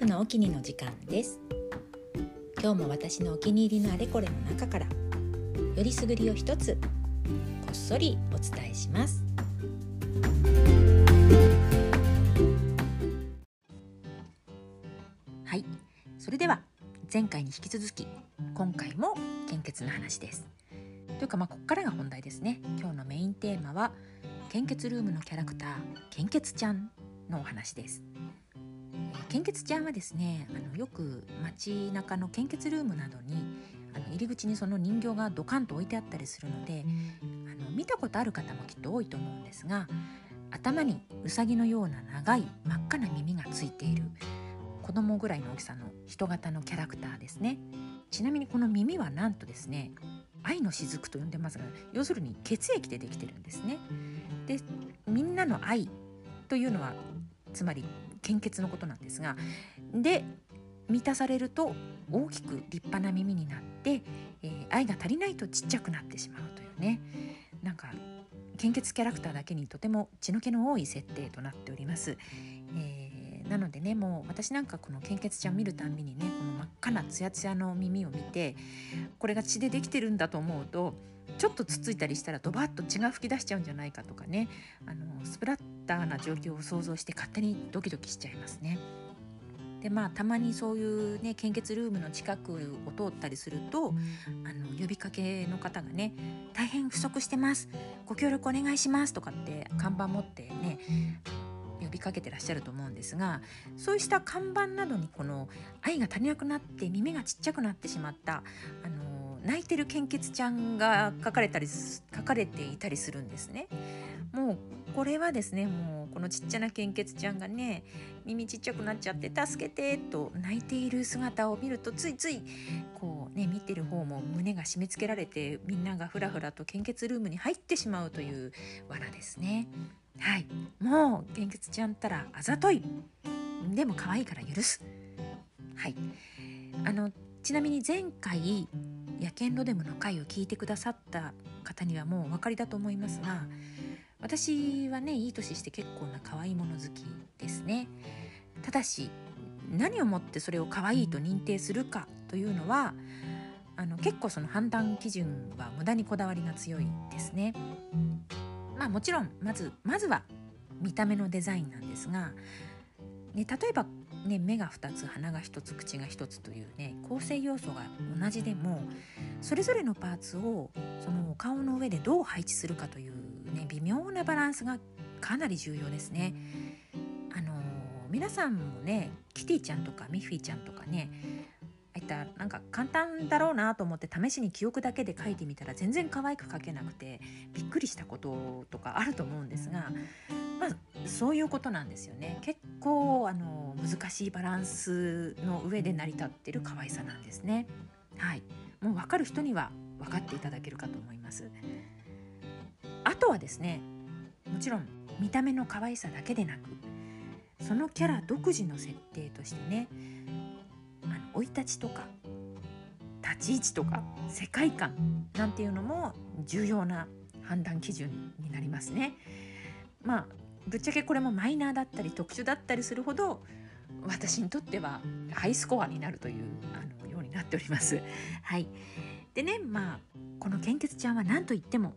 婦のお気にの時間です。今日も私のお気に入りのあれこれの中からよりすぐりを一つこっそりお伝えします。はい。それでは前回に引き続き今回も献血の話です。というかまあここからが本題ですね。今日のメインテーマは献血ルームのキャラクター献血ちゃんのお話です。献血ちゃんはですねあのよく街中の献血ルームなどにあの入り口にその人形がドカンと置いてあったりするのであの見たことある方もきっと多いと思うんですが頭にうさぎのような長い真っ赤な耳がついている子供ぐらいの大きさの人型のキャラクターですね。ちなみにこの耳はなんとですね愛の雫と呼んでますが要するに血液でできてるんですね。でみんなの愛というのはつまり献血のことなんですがで満たされると大きく立派な耳になって、えー、愛が足りないとちっちゃくなってしまうというねなんか献血キャラクターだけにとても血の気の多い設定となっております。えー、なのでねもう私なんかこの献血ちゃん見るたんびにねこの真っ赤なツヤツヤの耳を見てこれが血でできてるんだと思うとちょっとつついたりしたらドバッと血が噴き出しちゃうんじゃないかとかねあのスプラッターな状況を想像して勝手にドキドキしちゃいますね。でまあたまにそういうね献血ルームの近くを通ったりするとあの呼びかけの方がね「大変不足してますご協力お願いします」とかって看板持ってね呼びかけてらっしゃると思うんですがそうした看板などにこの愛が足りなくなって耳がちっちゃくなってしまったあの泣いてる献血ちゃんが書かれたり書かれていたりするんですね。もうこれはですねもうこのちっちゃな献血ちゃんがね耳ちっちゃくなっちゃって助けてと泣いている姿を見るとついついこうね見てる方も胸が締め付けられてみんながふらふらと献血ルームに入ってしまうという罠ですね。はい。もう献血ちゃんったらあざとい。でも可愛いから許す。はい。あのちなみに前回野犬ロデムの回を聞いてくださった方にはもうお分かりだと思いますが私はねいい年して結構な可愛いもの好きですね。ただし何をもってそれを可愛いと認定するかというのはあの結構その判断基準は無駄にこだわりが強いですね。まあもちろんまずまずは見た目のデザインなんですが、ね、例えばね、目が2つ鼻が1つ口が1つというね構成要素が同じでもそれぞれのパーツをそのお顔の上でどう配置するかという、ね、微妙なバランスがかなり重要ですね。あのー、皆さんもねキティちゃんとかミッフィーちゃんとかねたなんか簡単だろうなと思って試しに記憶だけで書いてみたら全然可愛く書けなくてびっくりしたこととかあると思うんですがまあそういうことなんですよね。結構あの難しいバランスの上で成り立ってる可愛さなんですね。はい。もう分かる人には分かっていただけるかと思います。あとはですねもちろん見た目の可愛さだけでなくそのキャラ独自の設定としてね生い立ちとか立ち位置とか世界観なんていうのも重要な判断基準になりますね。まあぶっちゃけこれもマイナーだったり特殊だったりするほど私にとってはハイスコアになるというあのようになっております。はい、でねまあこの献血ちゃんは何と言っても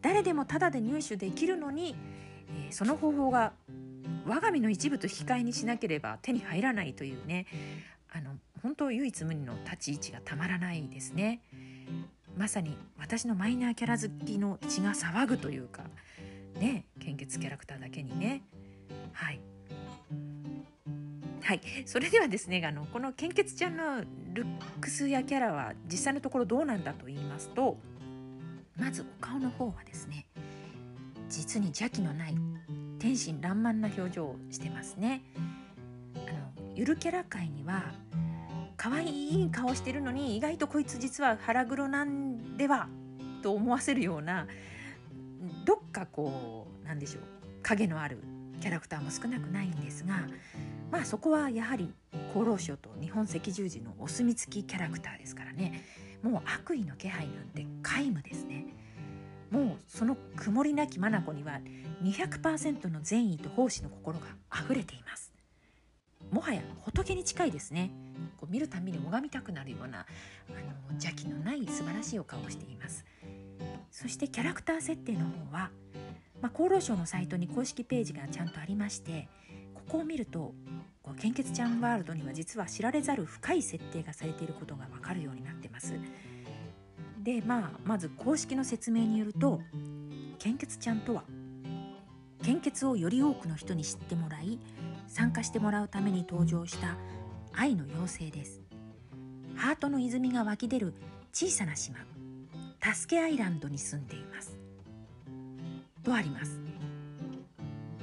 誰でもタダで入手できるのに、えー、その方法が我が身の一部と引き換えにしなければ手に入らないというねあの本当唯一無二の立ち位置がたまらないですね。まさに私のマイナーキャラ好きの血が騒ぐというかね献血キャラクターだけにねはいはい、それではですねあのこの献血ちゃんのルックスやキャラは実際のところどうなんだと言いますとまずお顔の方はですね実に邪気のない天真爛漫な表情をしてますね。ゆるキャラ界には可愛いい顔してるのに意外とこいつ実は腹黒なんではと思わせるようなどっかこうなんでしょう。影のあるキャラクターも少なくないんですがまあそこはやはり厚労省と日本赤十字のお墨付きキャラクターですからね。もう悪意の気配なんて皆無ですねもうその曇りなき眼には200%の善意と奉仕の心が溢れています。もはや仏に近いですね。こう見るたびに拝みたくなるようなあの邪気のない素晴らしいお顔をしています。そしてキャラクター設定の方は、まあ、厚労省のサイトに公式ページがちゃんとありましてここを見るとこう献血ちゃんワールドには実は知られざる深い設定がされていることがわかるようになってます。でまあまず公式の説明によると献血ちゃんとは献血をより多くの人に知ってもらい参加してもらうために登場した愛の妖精です。ハートの泉が湧き出る小さな島助けアイランドに住んでいます。とあります。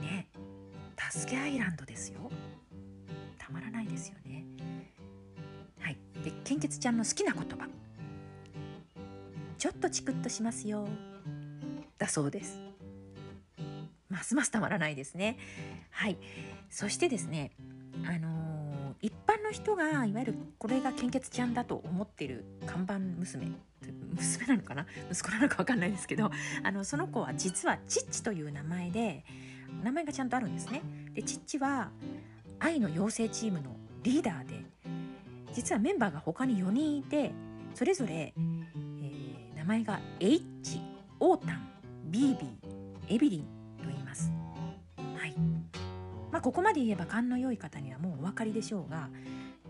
ね助けアイランドですよ。たまらないですよね。はい。で献血ちゃんの好きな言葉。ちょっとチクッとしますよ。だそうです。ますますたまらないですね。はい。そしてですねあのー、一般の人がいわゆるこれが献血ちゃんだと思ってる看板娘娘なのかな？息子なのか分かんないですけどあのその子は実はチッチという名前で名前がちゃんとあるんですね。でチッチは愛の養成チームのリーダーで実はメンバーが他に4人いてそれぞれ、えー、名前が H、オータン、ビービー、エビリンと言います。ここまで言えば勘の良い方にはもうお分かりでしょうが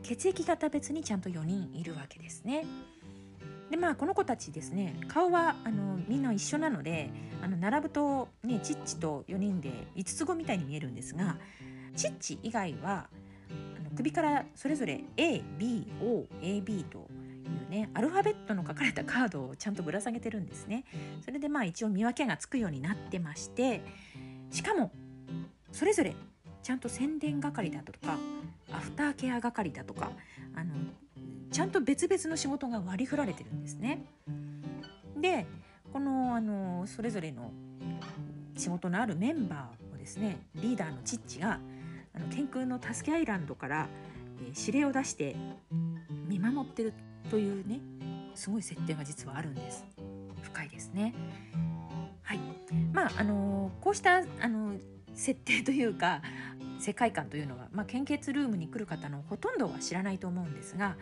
血液型別にちゃんと4人いるわけですね。でまあこの子たちですね顔はあのみんな一緒なのであの並ぶと、ね、チッチと4人で5つ子みたいに見えるんですがチッチ以外はあの首からそれぞれ ABOAB というねアルファベットの書かれたカードをちゃんとぶら下げてるんですね。それでまあ一応見分けがつくようになってましてしかもそれぞれちゃんと宣伝係だとかアフターケア係だとかあのちゃんと別々の仕事が割り振られてるんですね。でこのあのそれぞれの仕事のあるメンバーをですねリーダーのチッチがあの天空の助けアイランドから、えー、指令を出して見守ってるというねすごい設定が実はあるんです。深いですね。はい、まああのこうしたあの設定というか世界観というのは、まあ、献血ルームに来る方のほとんどは知らないと思うんですが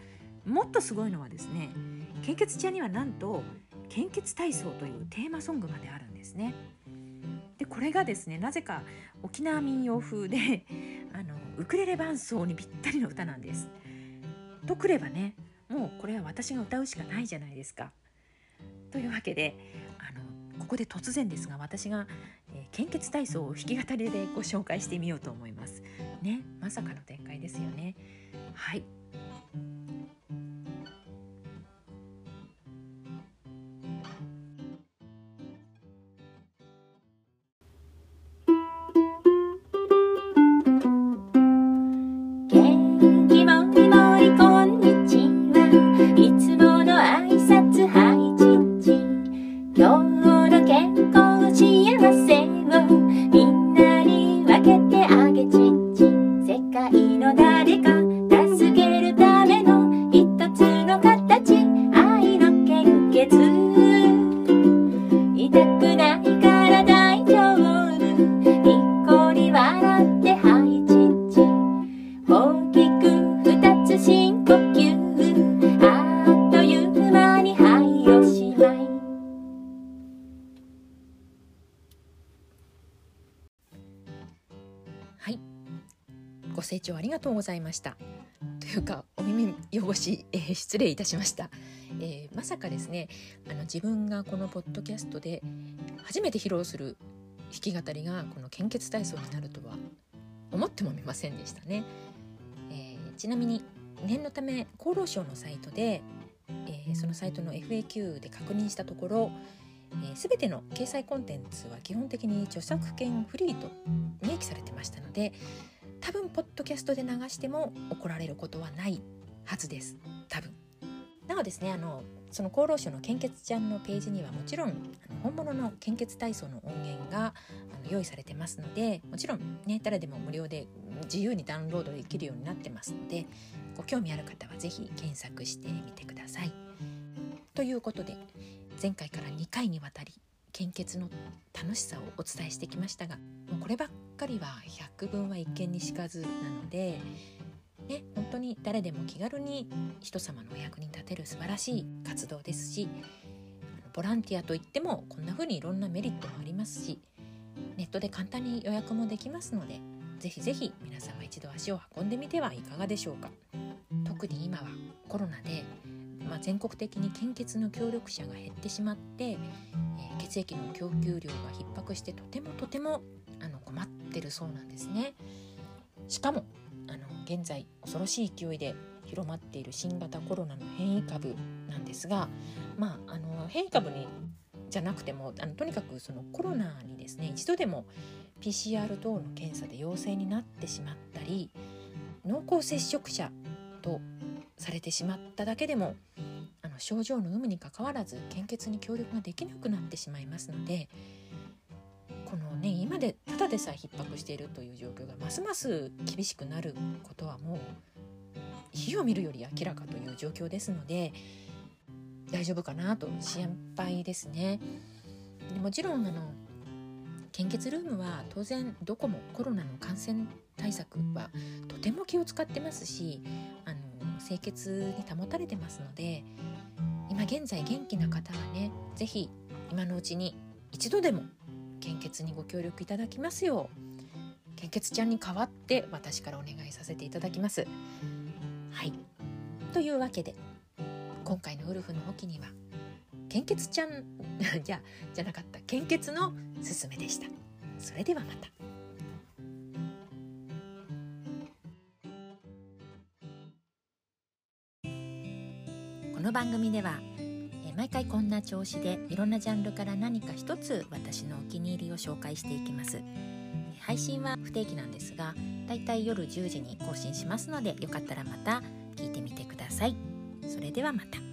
もっとすごいのはですね献血ちゃんにはなんと献血体操というテーマソングまであるんですね。でこれがですねなぜか沖縄民謡風で あのウクレレ伴奏にぴったりの歌なんです。とくればねもうこれは私が歌うしかないじゃないですか。というわけであのここで突然ですが私が、献血体操を弾き語りでご紹介してみようと思います。ねまさかの展開ですよね。はい聴ありがとうございました。というかお耳汚し、えー、失礼いたしました、えー、まさかですねあの自分がこのポッドキャストで初めて披露する弾き語りがこの献血体操になるとは思ってもみませんでしたね、えー、ちなみに念のため厚労省のサイトで、えー、そのサイトの FAQ で確認したところえー、全ての掲載コンテンツは基本的に著作権フリーと明記されてましたので多分ポッドキャストで流しても怒られることはないはずです多分なおですねあのその厚労省の献血ちゃんのページにはもちろん本物の献血体操の音源が用意されてますのでもちろんね誰でも無料で自由にダウンロードできるようになってますのでご興味ある方は是非検索してみてください。ということで前回から2回にわたり献血の楽しさをお伝えしてきましたがもうこればっかりは百聞は一見にしかずなのでね本当に誰でも気軽に人様のお役に立てる素晴らしい活動ですしボランティアといってもこんな風にいろんなメリットもありますしネットで簡単に予約もできますのでぜひぜひ皆様一度足を運んでみてはいかがでしょうか。特に今はコロナで、まあ、全国的に献血の協力者が減ってしまって、えー、血液の供給量が逼迫してとてもとてもあの困ってるそうなんですね。しかもあの現在恐ろしい勢いで広まっている新型コロナの変異株なんですが、まあ、あの変異株にじゃなくてもあのとにかくそのコロナにですね一度でも PCR 等の検査で陽性になってしまったり濃厚接触者とされてしまっただけでもあの症状の有無にかかわらず献血に協力ができなくなってしまいますのでこのね今でただでさえ逼迫しているという状況がますます厳しくなることはもう火を見るより明らかという状況ですので大丈夫かなと心配ですね。でもちろんあの献血ルームは当然どこもコロナの感染対策はとても気を使ってますし清潔に保たれてますので今現在元気な方はね是非今のうちに一度でも献血にご協力いただきますよう献血ちゃんに代わって私からお願いさせていただきます。はい。というわけで今回のウルフのオキには献血ちゃん じゃじゃなかった献血のすすめでした。それではまた。の番組では毎回こんな調子でいろんなジャンルから何か一つ私のお気に入りを紹介していきます。配信は不定期なんですがだいたい夜10時に更新しますのでよかったらまた聞いてみてください。それではまた。